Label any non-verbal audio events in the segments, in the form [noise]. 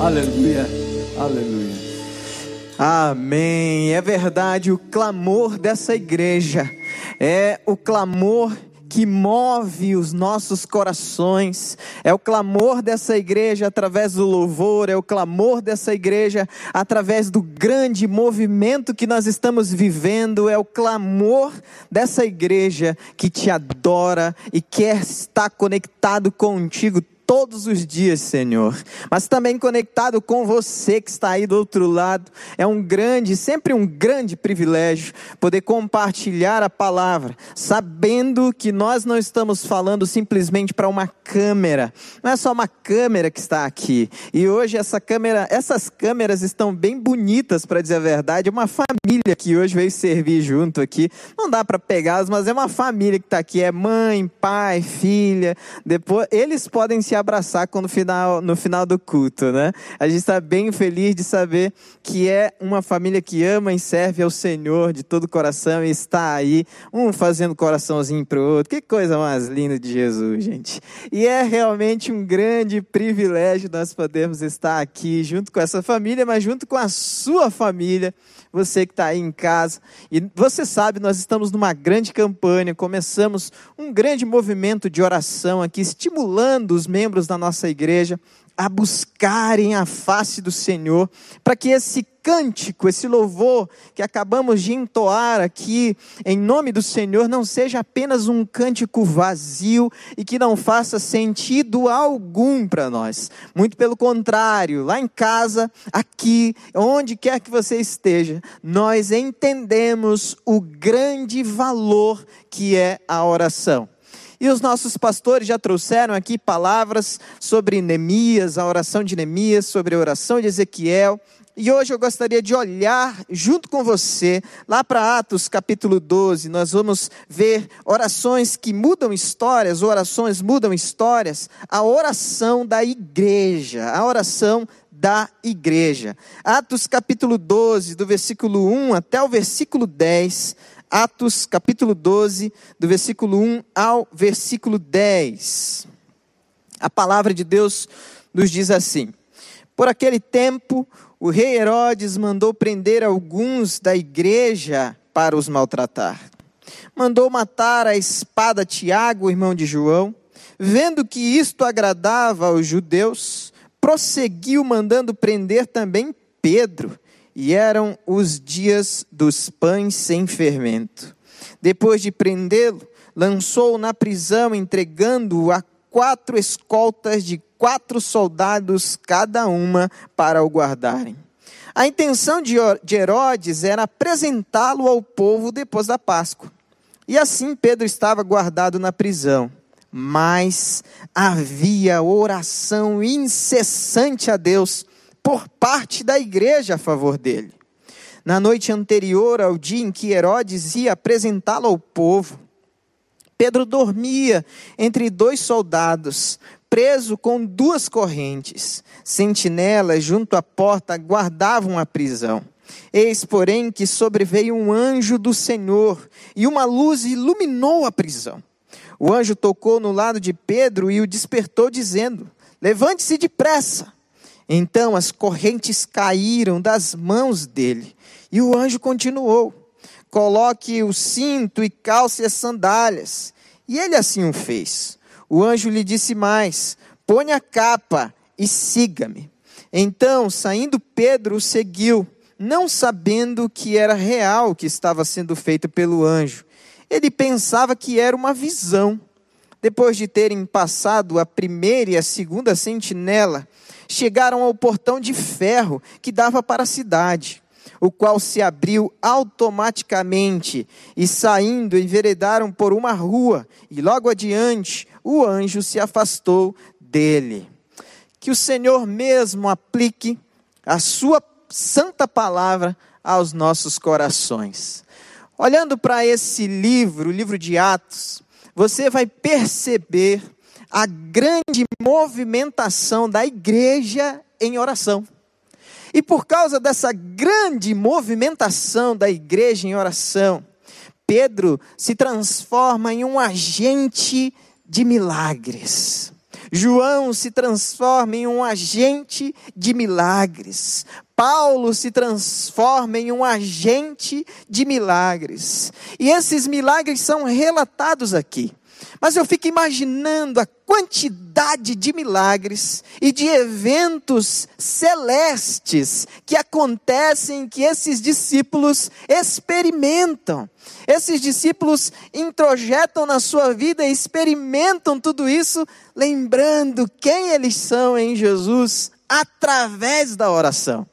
Aleluia, aleluia. Amém. É verdade, o clamor dessa igreja é o clamor que move os nossos corações. É o clamor dessa igreja através do louvor, é o clamor dessa igreja através do grande movimento que nós estamos vivendo, é o clamor dessa igreja que te adora e quer estar conectado contigo todos os dias, Senhor, mas também conectado com você que está aí do outro lado. É um grande, sempre um grande privilégio poder compartilhar a palavra, sabendo que nós não estamos falando simplesmente para uma câmera. Não é só uma câmera que está aqui. E hoje essa câmera, essas câmeras estão bem bonitas, para dizer a verdade. Uma família que hoje veio servir junto aqui. Não dá para pegá-las, mas é uma família que está aqui. É mãe, pai, filha. Depois eles podem se abraçar quando final, no final do culto, né? A gente está bem feliz de saber que é uma família que ama e serve ao Senhor de todo o coração e está aí, um fazendo coraçãozinho para o outro. Que coisa mais linda de Jesus, gente. E é realmente um grande privilégio nós podermos estar aqui junto com essa família, mas junto com a sua família você que está aí em casa. E você sabe, nós estamos numa grande campanha, começamos um grande movimento de oração aqui, estimulando os membros da nossa igreja a buscarem a face do Senhor, para que esse cântico, esse louvor que acabamos de entoar aqui, em nome do Senhor, não seja apenas um cântico vazio e que não faça sentido algum para nós. Muito pelo contrário, lá em casa, aqui, onde quer que você esteja, nós entendemos o grande valor que é a oração. E os nossos pastores já trouxeram aqui palavras sobre Neemias, a oração de Neemias, sobre a oração de Ezequiel. E hoje eu gostaria de olhar junto com você, lá para Atos capítulo 12, nós vamos ver orações que mudam histórias, orações mudam histórias, a oração da igreja, a oração da igreja. Atos capítulo 12, do versículo 1 até o versículo 10, Atos capítulo 12, do versículo 1 ao versículo 10. A palavra de Deus nos diz assim: Por aquele tempo, o rei Herodes mandou prender alguns da igreja para os maltratar. Mandou matar a espada Tiago, irmão de João. Vendo que isto agradava aos judeus, prosseguiu mandando prender também Pedro e eram os dias dos pães sem fermento. Depois de prendê-lo, lançou-o na prisão, entregando-o a quatro escoltas de quatro soldados cada uma para o guardarem. A intenção de Herodes era apresentá-lo ao povo depois da Páscoa. E assim Pedro estava guardado na prisão. Mas havia oração incessante a Deus por parte da igreja a favor dele. Na noite anterior ao dia em que Herodes ia apresentá-lo ao povo, Pedro dormia entre dois soldados, preso com duas correntes. Sentinelas junto à porta guardavam a prisão. Eis, porém, que sobreveio um anjo do Senhor, e uma luz iluminou a prisão. O anjo tocou no lado de Pedro e o despertou, dizendo: Levante-se depressa. Então as correntes caíram das mãos dele. E o anjo continuou: Coloque o cinto e calce as sandálias. E ele assim o fez. O anjo lhe disse mais: Ponha a capa e siga-me. Então, saindo Pedro, o seguiu, não sabendo que era real o que estava sendo feito pelo anjo. Ele pensava que era uma visão. Depois de terem passado a primeira e a segunda sentinela, chegaram ao portão de ferro que dava para a cidade, o qual se abriu automaticamente, e saindo enveredaram por uma rua, e logo adiante o anjo se afastou dele. Que o Senhor mesmo aplique a sua santa palavra aos nossos corações. Olhando para esse livro, o livro de Atos, você vai perceber a grande movimentação da igreja em oração. E por causa dessa grande movimentação da igreja em oração, Pedro se transforma em um agente de milagres. João se transforma em um agente de milagres. Paulo se transforma em um agente de milagres. E esses milagres são relatados aqui. Mas eu fico imaginando a quantidade de milagres e de eventos celestes que acontecem, que esses discípulos experimentam. Esses discípulos introjetam na sua vida e experimentam tudo isso, lembrando quem eles são em Jesus através da oração.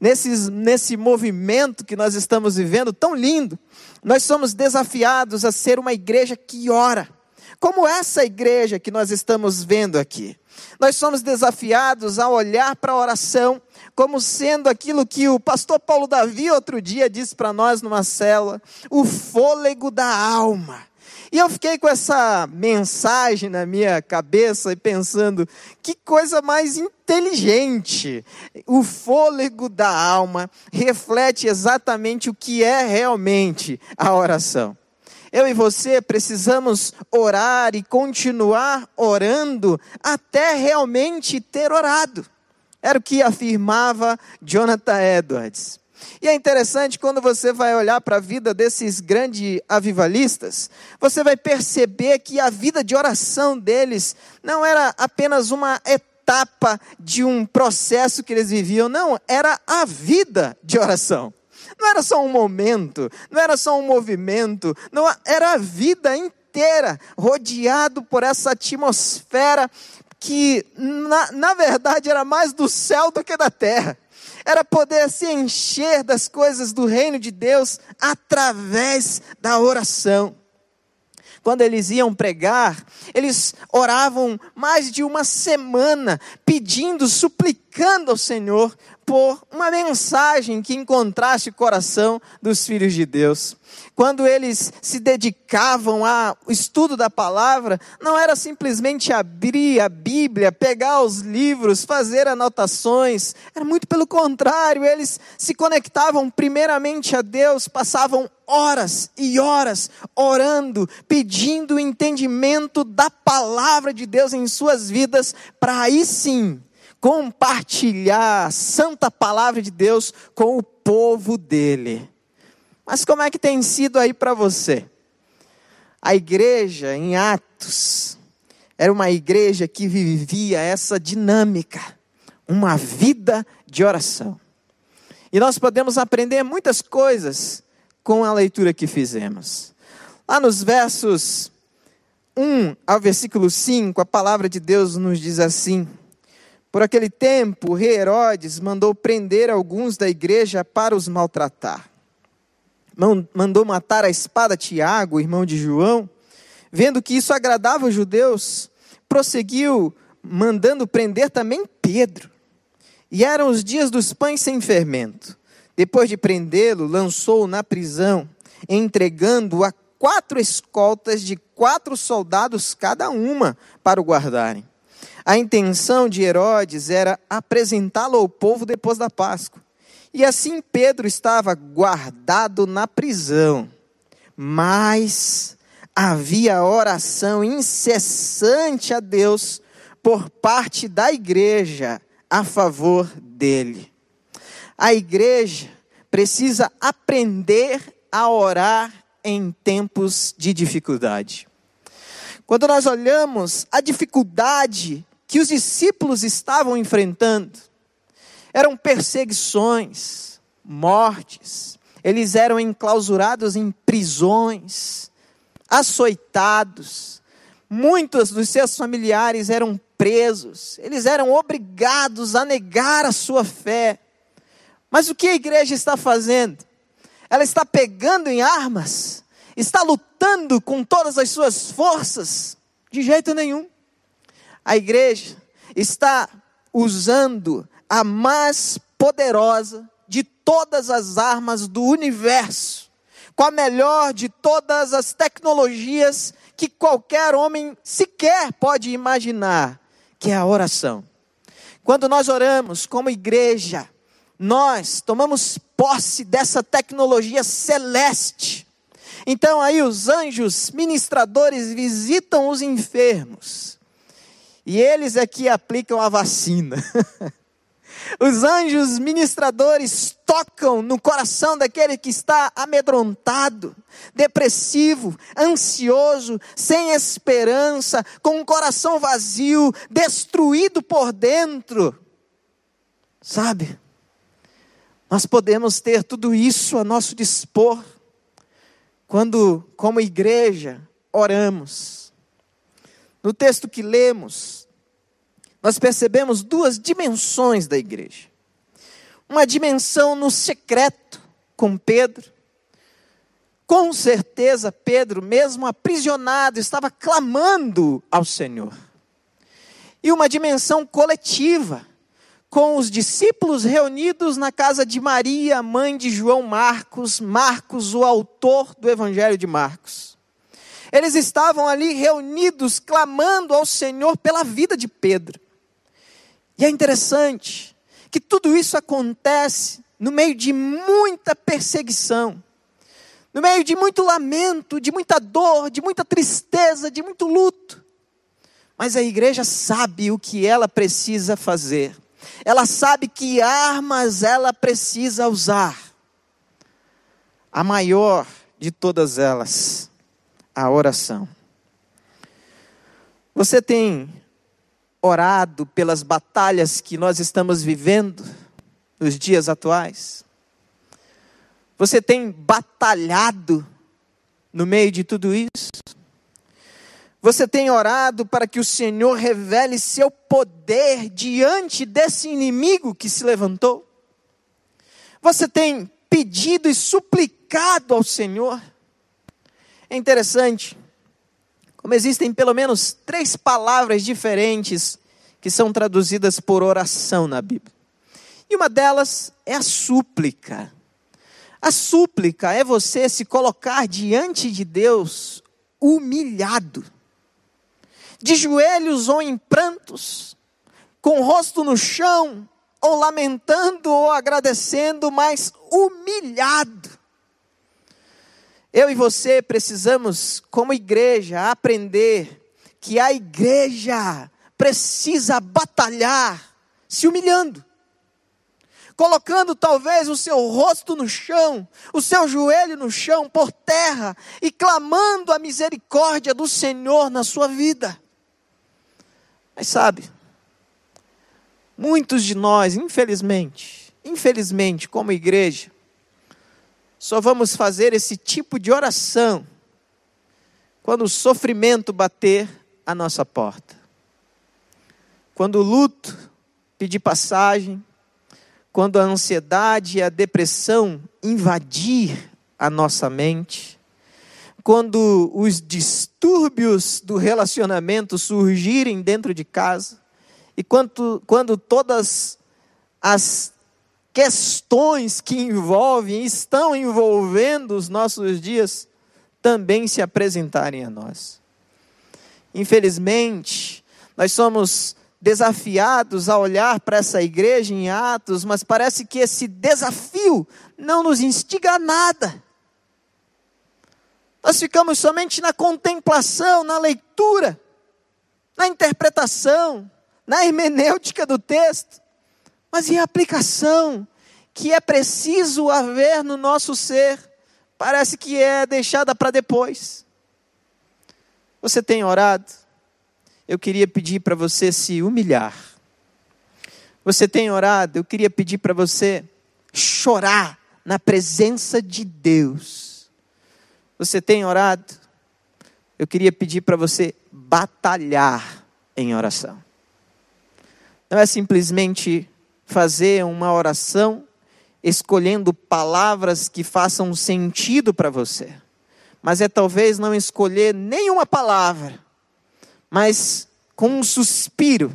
Nesses, nesse movimento que nós estamos vivendo tão lindo, nós somos desafiados a ser uma igreja que ora como essa igreja que nós estamos vendo aqui. Nós somos desafiados a olhar para a oração como sendo aquilo que o pastor Paulo Davi outro dia disse para nós numa célula, o fôlego da alma. E eu fiquei com essa mensagem na minha cabeça e pensando, que coisa mais inteligente. O fôlego da alma reflete exatamente o que é realmente a oração. Eu e você precisamos orar e continuar orando até realmente ter orado. Era o que afirmava Jonathan Edwards. E é interessante quando você vai olhar para a vida desses grandes avivalistas, você vai perceber que a vida de oração deles não era apenas uma etapa de um processo que eles viviam, não, era a vida de oração. Não era só um momento, não era só um movimento, não era a vida inteira rodeado por essa atmosfera que, na, na verdade, era mais do céu do que da terra. Era poder se encher das coisas do reino de Deus através da oração quando eles iam pregar, eles oravam mais de uma semana, pedindo, suplicando ao Senhor por uma mensagem que encontrasse o coração dos filhos de Deus. Quando eles se dedicavam ao estudo da palavra, não era simplesmente abrir a Bíblia, pegar os livros, fazer anotações, era muito pelo contrário, eles se conectavam primeiramente a Deus, passavam horas e horas orando, pedindo o entendimento da palavra de Deus em suas vidas, para aí sim compartilhar a santa palavra de Deus com o povo dele. Mas como é que tem sido aí para você? A igreja em Atos era uma igreja que vivia essa dinâmica, uma vida de oração. E nós podemos aprender muitas coisas com a leitura que fizemos. Lá nos versos 1 ao versículo 5, a palavra de Deus nos diz assim: por aquele tempo, o rei Herodes mandou prender alguns da igreja para os maltratar. Mandou matar a espada Tiago, irmão de João. Vendo que isso agradava os judeus, prosseguiu mandando prender também Pedro. E eram os dias dos pães sem fermento. Depois de prendê-lo, lançou-o na prisão, entregando-o a quatro escoltas de quatro soldados cada uma para o guardarem. A intenção de Herodes era apresentá-lo ao povo depois da Páscoa. E assim Pedro estava guardado na prisão. Mas havia oração incessante a Deus por parte da igreja a favor dele. A igreja precisa aprender a orar em tempos de dificuldade. Quando nós olhamos a dificuldade que os discípulos estavam enfrentando. Eram perseguições, mortes, eles eram enclausurados em prisões, açoitados, muitos dos seus familiares eram presos, eles eram obrigados a negar a sua fé. Mas o que a igreja está fazendo? Ela está pegando em armas, está lutando com todas as suas forças? De jeito nenhum a igreja está usando a mais poderosa de todas as armas do universo, com a melhor de todas as tecnologias que qualquer homem sequer pode imaginar, que é a oração. Quando nós oramos como igreja, nós tomamos posse dessa tecnologia celeste. Então aí os anjos ministradores visitam os enfermos E eles é que aplicam a vacina. [laughs] Os anjos ministradores tocam no coração daquele que está amedrontado, depressivo, ansioso, sem esperança, com um coração vazio, destruído por dentro. Sabe? Nós podemos ter tudo isso a nosso dispor quando, como igreja, oramos. No texto que lemos, nós percebemos duas dimensões da igreja. Uma dimensão no secreto, com Pedro. Com certeza, Pedro, mesmo aprisionado, estava clamando ao Senhor. E uma dimensão coletiva, com os discípulos reunidos na casa de Maria, mãe de João Marcos, Marcos, o autor do Evangelho de Marcos. Eles estavam ali reunidos, clamando ao Senhor pela vida de Pedro. E é interessante que tudo isso acontece no meio de muita perseguição, no meio de muito lamento, de muita dor, de muita tristeza, de muito luto. Mas a igreja sabe o que ela precisa fazer. Ela sabe que armas ela precisa usar. A maior de todas elas, a oração. Você tem orado pelas batalhas que nós estamos vivendo nos dias atuais? Você tem batalhado no meio de tudo isso? Você tem orado para que o Senhor revele seu poder diante desse inimigo que se levantou? Você tem pedido e suplicado ao Senhor? É interessante como existem pelo menos três palavras diferentes que são traduzidas por oração na Bíblia. E uma delas é a súplica. A súplica é você se colocar diante de Deus humilhado, de joelhos ou em prantos, com o rosto no chão, ou lamentando ou agradecendo, mas humilhado. Eu e você precisamos, como igreja, aprender que a igreja precisa batalhar se humilhando, colocando talvez o seu rosto no chão, o seu joelho no chão, por terra, e clamando a misericórdia do Senhor na sua vida. Mas sabe, muitos de nós, infelizmente, infelizmente, como igreja, só vamos fazer esse tipo de oração quando o sofrimento bater a nossa porta. Quando o luto pedir passagem, quando a ansiedade e a depressão invadir a nossa mente, quando os distúrbios do relacionamento surgirem dentro de casa, e quando, quando todas as questões que envolvem, estão envolvendo os nossos dias, também se apresentarem a nós. Infelizmente, nós somos desafiados a olhar para essa igreja em Atos, mas parece que esse desafio não nos instiga a nada. Nós ficamos somente na contemplação, na leitura, na interpretação, na hermenêutica do texto. Mas e a aplicação que é preciso haver no nosso ser? Parece que é deixada para depois. Você tem orado? Eu queria pedir para você se humilhar. Você tem orado? Eu queria pedir para você chorar na presença de Deus. Você tem orado? Eu queria pedir para você batalhar em oração. Não é simplesmente fazer uma oração escolhendo palavras que façam sentido para você. Mas é talvez não escolher nenhuma palavra, mas com um suspiro,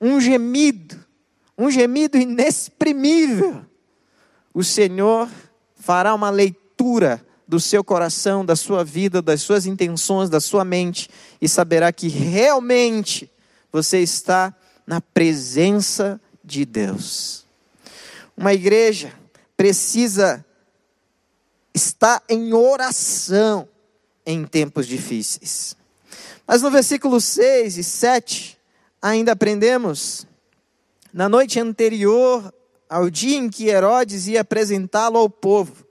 um gemido, um gemido inexprimível. O Senhor fará uma leitura do seu coração, da sua vida, das suas intenções, da sua mente e saberá que realmente você está na presença de Deus. Uma igreja precisa estar em oração em tempos difíceis. Mas no versículo 6 e 7, ainda aprendemos, na noite anterior ao dia em que Herodes ia apresentá-lo ao povo,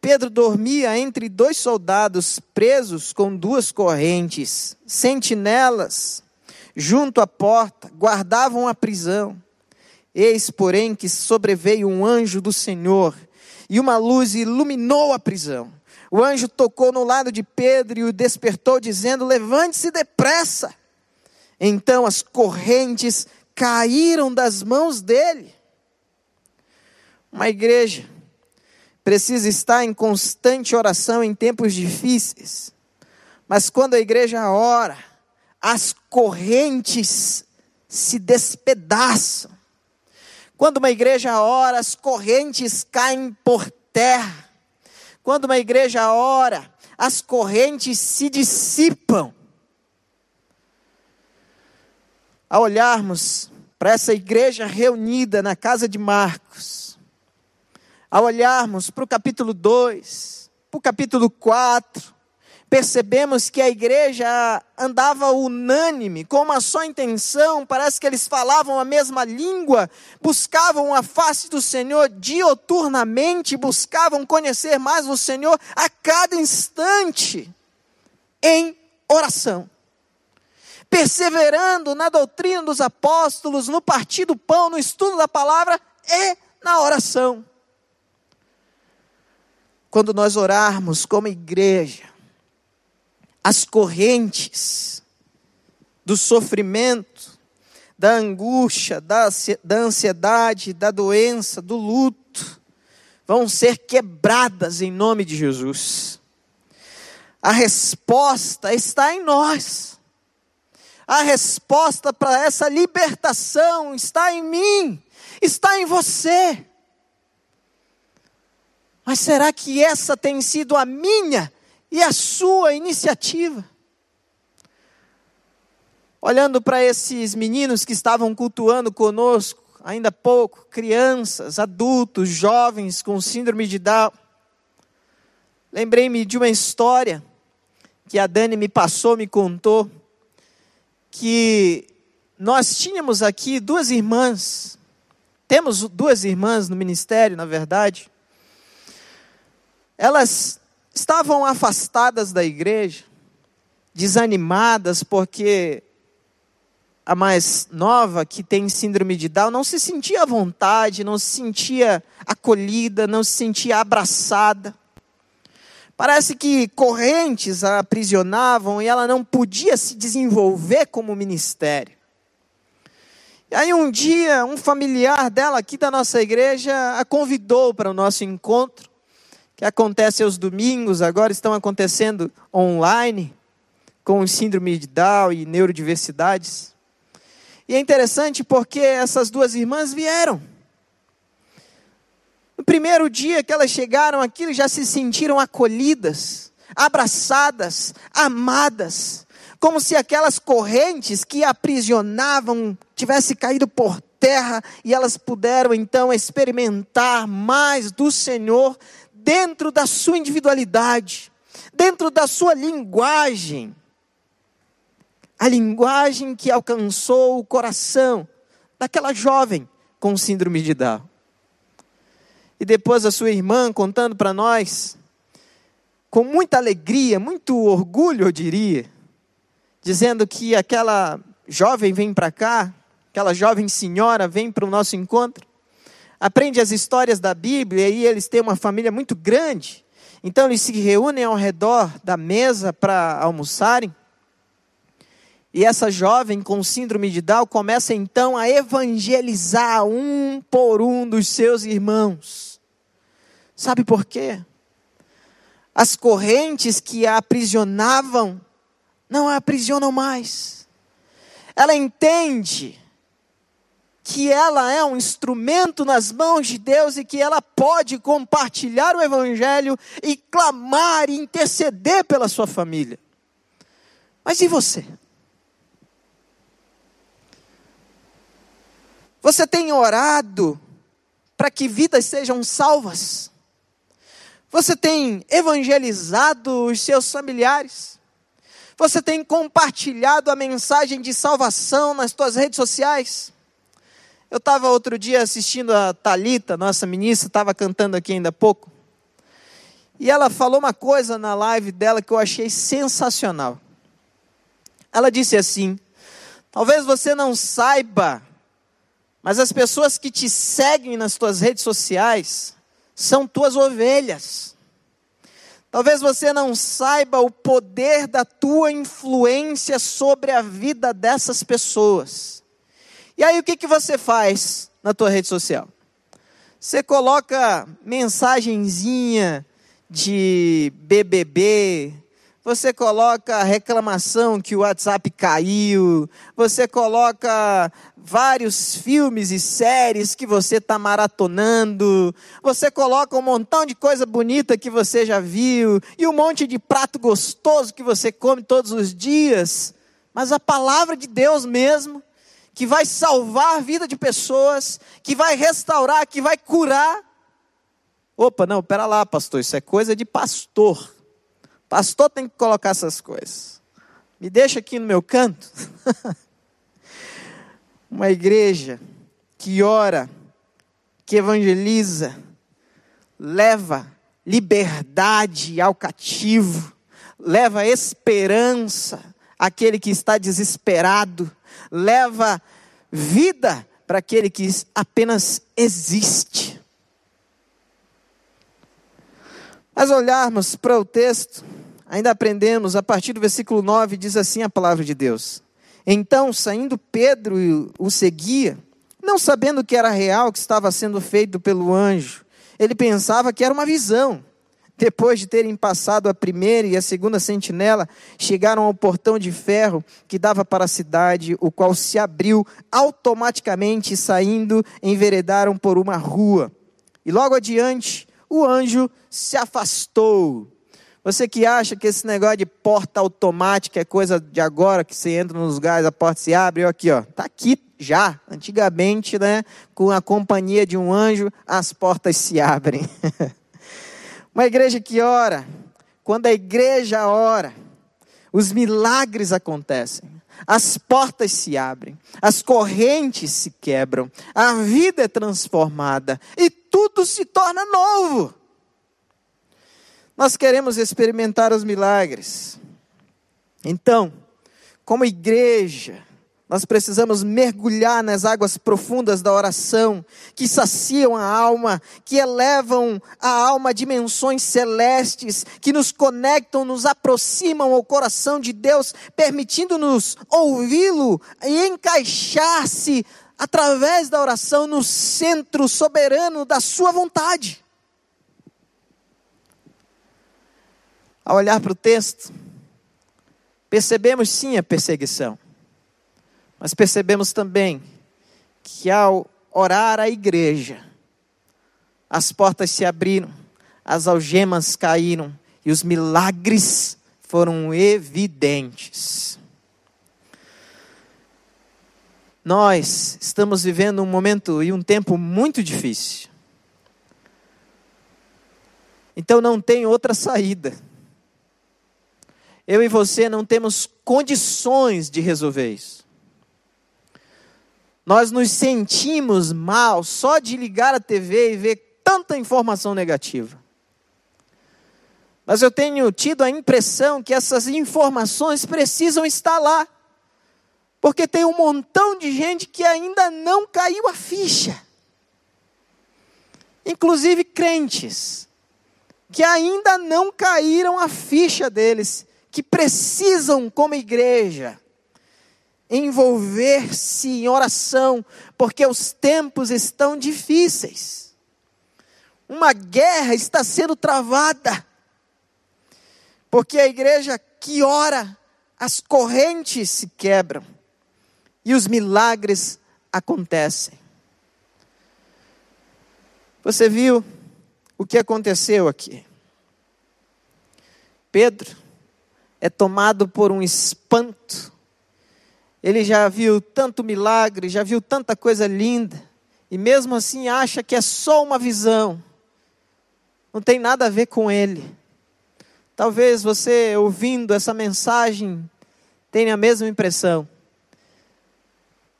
Pedro dormia entre dois soldados presos com duas correntes, sentinelas, junto à porta, guardavam a prisão. Eis, porém, que sobreveio um anjo do Senhor, e uma luz iluminou a prisão. O anjo tocou no lado de Pedro e o despertou, dizendo: Levante-se depressa. Então as correntes caíram das mãos dele. Uma igreja precisa estar em constante oração em tempos difíceis. Mas quando a igreja ora, as correntes se despedaçam. Quando uma igreja ora, as correntes caem por terra. Quando uma igreja ora, as correntes se dissipam. Ao olharmos para essa igreja reunida na casa de Marcos, ao olharmos para o capítulo 2, para o capítulo 4, percebemos que a igreja andava unânime, com uma só intenção, parece que eles falavam a mesma língua, buscavam a face do Senhor dioturnamente, buscavam conhecer mais o Senhor a cada instante, em oração. Perseverando na doutrina dos apóstolos, no partir do pão, no estudo da palavra e na oração quando nós orarmos como igreja, as correntes do sofrimento, da angústia, da, ansiedade, da doença, do luto, vão ser quebradas em nome de Jesus. A resposta está em nós. A resposta para essa libertação está em mim, está em você. Mas será que essa tem sido a minha e a sua iniciativa? Olhando para esses meninos que estavam cultuando conosco, ainda há pouco, crianças, adultos, jovens com síndrome de Down, lembrei-me de uma história que a Dani me passou, me contou, que nós tínhamos aqui duas irmãs, temos duas irmãs no ministério, na verdade, elas estavam afastadas da igreja, desanimadas, porque a mais nova, que tem síndrome de Down, não se sentia à vontade, não se sentia acolhida, não se sentia abraçada. Parece que correntes a aprisionavam e ela não podia se desenvolver como ministério. E aí um dia, um familiar dela aqui da nossa igreja a convidou para o nosso encontro que acontece aos domingos, agora estão acontecendo online, com síndrome de Down e neurodiversidades. E é interessante porque essas duas irmãs vieram. No primeiro dia que elas chegaram aqui, já se sentiram acolhidas, abraçadas, amadas, como se aquelas correntes que aprisionavam tivessem caído por terra e elas puderam então experimentar mais do Senhor dentro da sua individualidade, dentro da sua linguagem. A linguagem que alcançou o coração daquela jovem com síndrome de Down. E depois a sua irmã contando para nós, com muita alegria, muito orgulho, eu diria, dizendo que aquela jovem vem para cá, aquela jovem senhora vem para o nosso encontro, aprende as histórias da Bíblia e eles têm uma família muito grande. Então eles se reúnem ao redor da mesa para almoçarem. E essa jovem com síndrome de Down começa então a evangelizar um por um dos seus irmãos. Sabe por quê? As correntes que a aprisionavam não a aprisionam mais. Ela entende que ela é um instrumento nas mãos de Deus e que ela pode compartilhar o Evangelho e clamar e interceder pela sua família. Mas e você? Você tem orado para que vidas sejam salvas? Você tem evangelizado os seus familiares? Você tem compartilhado a mensagem de salvação nas suas redes sociais? Eu estava outro dia assistindo a Talita, nossa ministra, estava cantando aqui ainda há pouco. E ela falou uma coisa na live dela que eu achei sensacional. Ela disse assim: Talvez você não saiba, mas as pessoas que te seguem nas tuas redes sociais são tuas ovelhas. Talvez você não saiba o poder da tua influência sobre a vida dessas pessoas. E aí o que, que você faz na tua rede social? Você coloca mensagenzinha de BBB, você coloca reclamação que o WhatsApp caiu, você coloca vários filmes e séries que você está maratonando, você coloca um montão de coisa bonita que você já viu, e um monte de prato gostoso que você come todos os dias, mas a palavra de Deus mesmo, que vai salvar a vida de pessoas, que vai restaurar, que vai curar. Opa, não, pera lá, pastor, isso é coisa de pastor. Pastor tem que colocar essas coisas. Me deixa aqui no meu canto. [laughs] Uma igreja que ora, que evangeliza, leva liberdade ao cativo, leva esperança àquele que está desesperado, leva vida para aquele que apenas existe. Mas olharmos para o texto, ainda aprendemos, a partir do versículo 9, diz assim a palavra de Deus. Então, saindo Pedro o seguia, não sabendo que era real o que estava sendo feito pelo anjo. Ele pensava que era uma visão. Depois de terem passado a primeira e a segunda sentinela, chegaram ao portão de ferro que dava para a cidade, o qual se abriu automaticamente, saindo, enveredaram por uma rua. E logo adiante, o anjo se afastou. Você que acha que esse negócio de porta automática é coisa de agora, que você entra nos lugares, a porta se abre, aqui, ó, tá aqui já. Antigamente, né, com a companhia de um anjo, as portas se abrem. [laughs] Uma igreja que ora, quando a igreja ora, os milagres acontecem, as portas se abrem, as correntes se quebram, a vida é transformada. E tudo se torna novo. Nós queremos experimentar os milagres. Então, como igreja, nós precisamos mergulhar nas águas profundas da oração, que saciam a alma, que elevam a alma a dimensões celestes, que nos conectam, nos aproximam ao coração de Deus, permitindo-nos ouvi-lo e encaixar-se através da oração no centro soberano da Sua vontade. Ao olhar para o texto, percebemos sim a perseguição, mas percebemos também que ao orar a igreja, as portas se abriram, as algemas caíram e os milagres foram evidentes. Nós estamos vivendo um momento e um tempo muito difícil. Então não tem outra saída eu e você não temos condições de resolver isso. Nós nos sentimos mal só de ligar a TV e ver tanta informação negativa. Mas eu tenho tido a impressão que essas informações precisam estar lá. Porque tem um montão de gente que ainda não caiu a ficha. Inclusive crentes, que ainda não caíram a ficha deles que precisam, como igreja, envolver-se em oração, porque os tempos estão difíceis. Uma guerra está sendo travada, porque a igreja que ora, as correntes se quebram e os milagres acontecem. Você viu o que aconteceu aqui? Pedro é tomado por um espanto. Ele já viu tanto milagre, já viu tanta coisa linda, e mesmo assim acha que é só uma visão. Não tem nada a ver com ele. Talvez você ouvindo essa mensagem tenha a mesma impressão.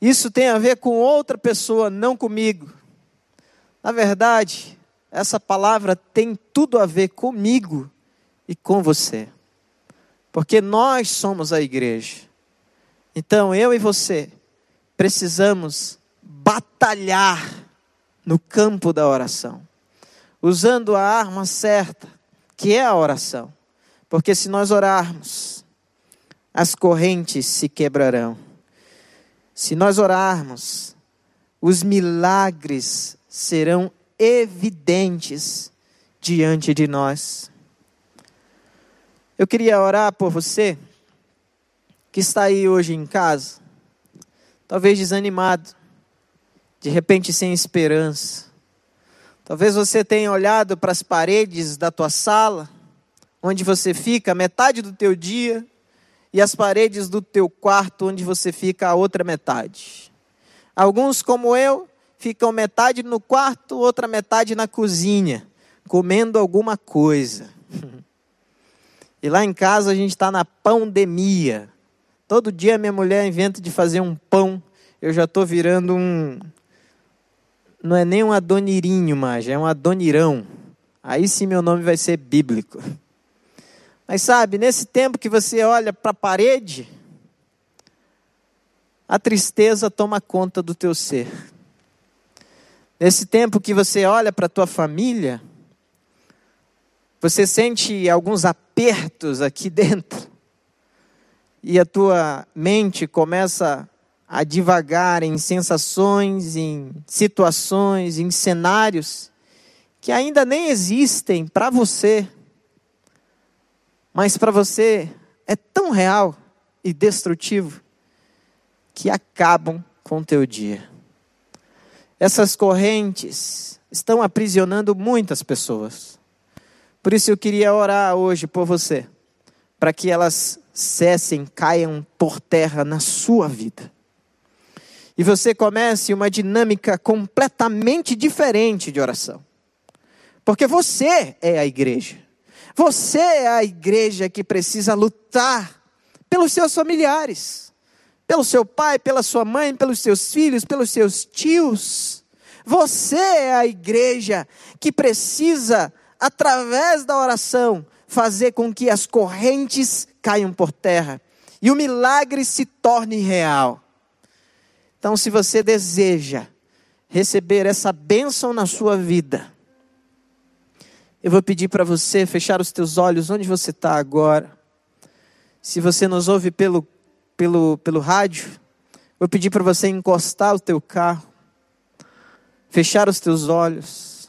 Isso tem a ver com outra pessoa, não comigo. Na verdade, essa palavra tem tudo a ver comigo e com você. Porque nós somos a igreja. Então, eu e você precisamos batalhar no campo da oração, usando a arma certa, que é a oração. Porque se nós orarmos, as correntes se quebrarão. Se nós orarmos, os milagres serão evidentes diante de nós. Eu queria orar por você que está aí hoje em casa, talvez desanimado, de repente sem esperança. Talvez você tenha olhado para as paredes da tua sala, onde você fica metade do teu dia, e as paredes do teu quarto, onde você fica a outra metade. Alguns, como eu, ficam metade no quarto, outra metade na cozinha, comendo alguma coisa. [laughs] E lá em casa a gente está na pandemia. Todo dia minha mulher inventa de fazer um pão. Eu já estou virando um. Não é nem um adonirinho mais, é um adonirão. Aí sim meu nome vai ser bíblico. Mas sabe, nesse tempo que você olha para a parede, a tristeza toma conta do teu ser. Nesse tempo que você olha para a tua família, você sente alguns apertos aqui [laughs] dentro. E a tua mente começa a divagar em sensações, em situações, em cenários que ainda nem existem para você, mas para você é tão real e destrutivo que acabam com o teu dia. Essas correntes estão aprisionando muitas pessoas. Por isso eu queria orar hoje por você, para que elas cessem, caiam por terra na sua vida. E você comece uma dinâmica completamente diferente de oração. Porque você é a igreja. Você é a igreja que precisa lutar pelos seus familiares pelo seu pai, pela sua mãe, pelos seus filhos, pelos seus tios. Você é a igreja que precisa, através da oração, fazer com que as correntes caiam por terra e o milagre se torne real. Então, se você deseja receber essa bênção na sua vida, eu vou pedir para você fechar os teus olhos onde você está agora. Se você nos ouve pelo pelo, pelo rádio, vou pedir para você encostar o teu carro, fechar os teus olhos,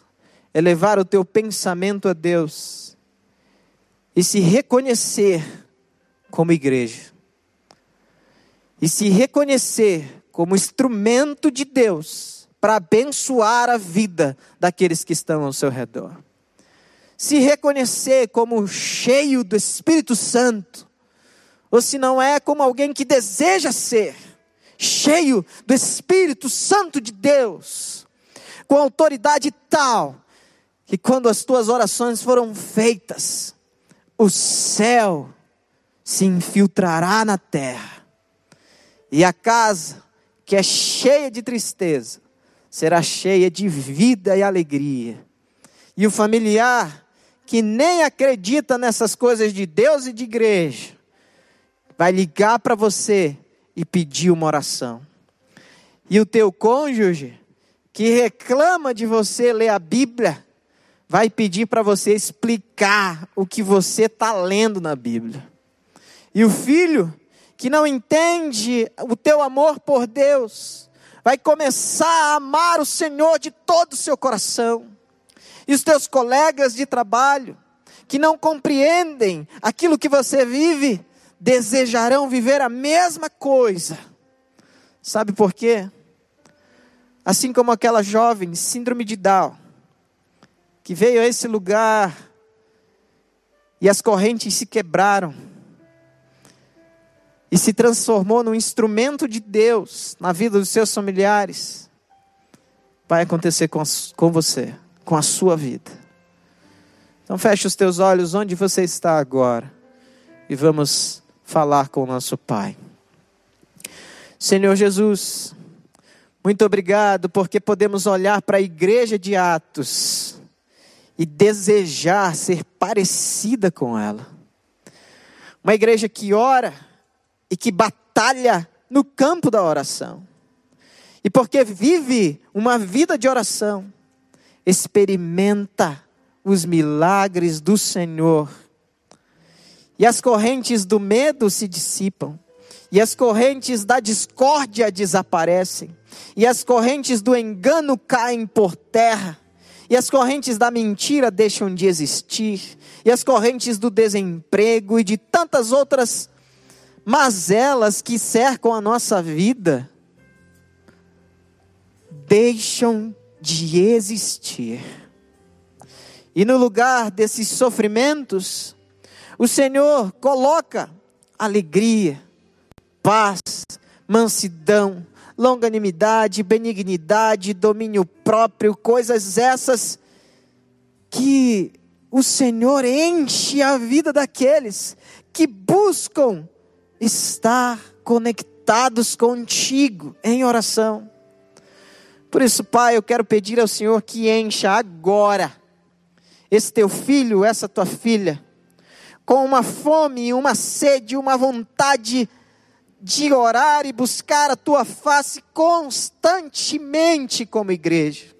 elevar o teu pensamento a Deus e se reconhecer como igreja. E se reconhecer como instrumento de Deus para abençoar a vida daqueles que estão ao seu redor. Se reconhecer como cheio do Espírito Santo ou se não é como alguém que deseja ser, cheio do Espírito Santo de Deus, com autoridade tal, que quando as tuas orações foram feitas, o céu se infiltrará na terra, e a casa, que é cheia de tristeza, será cheia de vida e alegria, e o familiar, que nem acredita nessas coisas de Deus e de igreja, vai ligar para você e pedir uma oração. E o teu cônjuge, que reclama de você ler a Bíblia, vai pedir para você explicar o que você está lendo na Bíblia. E o filho, que não entende o teu amor por Deus, vai começar a amar o Senhor de todo o seu coração. E os teus colegas de trabalho, que não compreendem aquilo que você vive, desejarão viver a mesma coisa. Sabe por quê? Assim como aquela jovem, síndrome de Down, que veio a esse lugar e as correntes se quebraram e se transformou num instrumento de Deus na vida dos seus familiares, vai acontecer com, com você, com a sua vida. Então feche os teus olhos onde você está agora e vamos falar com o nosso Pai. Senhor Jesus, muito obrigado porque podemos olhar para a igreja de Atos e desejar ser parecida com ela. Uma igreja que ora e que batalha no campo da oração. E porque vive uma vida de oração, experimenta os milagres do Senhor. E as correntes do medo se dissipam, e as correntes da discórdia desaparecem, e as correntes do engano caem por terra, e as correntes da mentira deixam de existir, e as correntes do desemprego e de tantas outras mazelas que cercam a nossa vida deixam de existir. E no lugar desses sofrimentos, o Senhor coloca alegria, paz, mansidão, longanimidade, benignidade, domínio próprio, coisas essas que o Senhor enche a vida daqueles que buscam estar conectados contigo em oração. Por isso, Pai, eu quero pedir ao Senhor que encha agora esse teu filho, essa tua filha, com uma fome, uma sede, uma vontade de orar e buscar a tua face constantemente como igreja.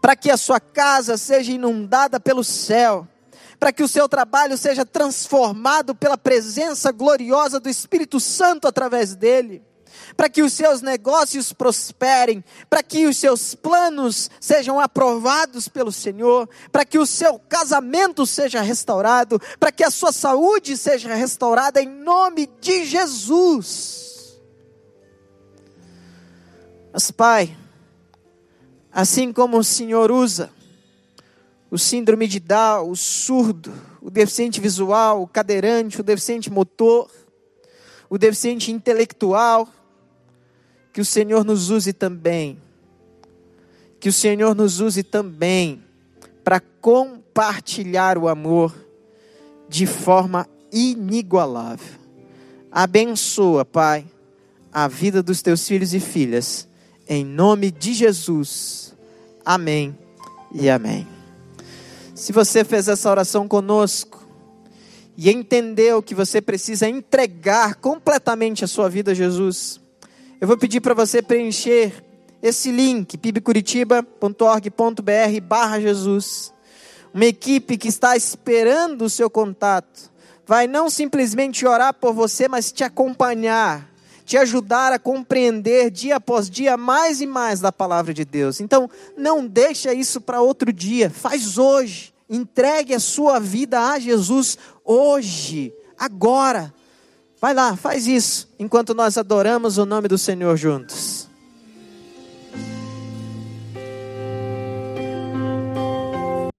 Para que a sua casa seja inundada pelo céu, para que o seu trabalho seja transformado pela presença gloriosa do Espírito Santo através dele para que os seus negócios prosperem, para que os seus planos sejam aprovados pelo Senhor, para que o seu casamento seja restaurado, para que a sua saúde seja restaurada em nome de Jesus. Mas, Pai, assim como o Senhor usa o síndrome de Down, o surdo, o deficiente visual, o cadeirante, o deficiente motor, o deficiente intelectual, que o Senhor nos use também. Que o Senhor nos use também para compartilhar o amor de forma inigualável. Abençoa, Pai, a vida dos teus filhos e filhas, em nome de Jesus. Amém e amém. Se você fez essa oração conosco e entendeu que você precisa entregar completamente a sua vida a Jesus, eu vou pedir para você preencher esse link, pibcuritiba.org.br barra Jesus. Uma equipe que está esperando o seu contato. Vai não simplesmente orar por você, mas te acompanhar, te ajudar a compreender dia após dia mais e mais da palavra de Deus. Então, não deixa isso para outro dia, faz hoje. Entregue a sua vida a Jesus hoje, agora. Vai lá, faz isso, enquanto nós adoramos o nome do Senhor juntos.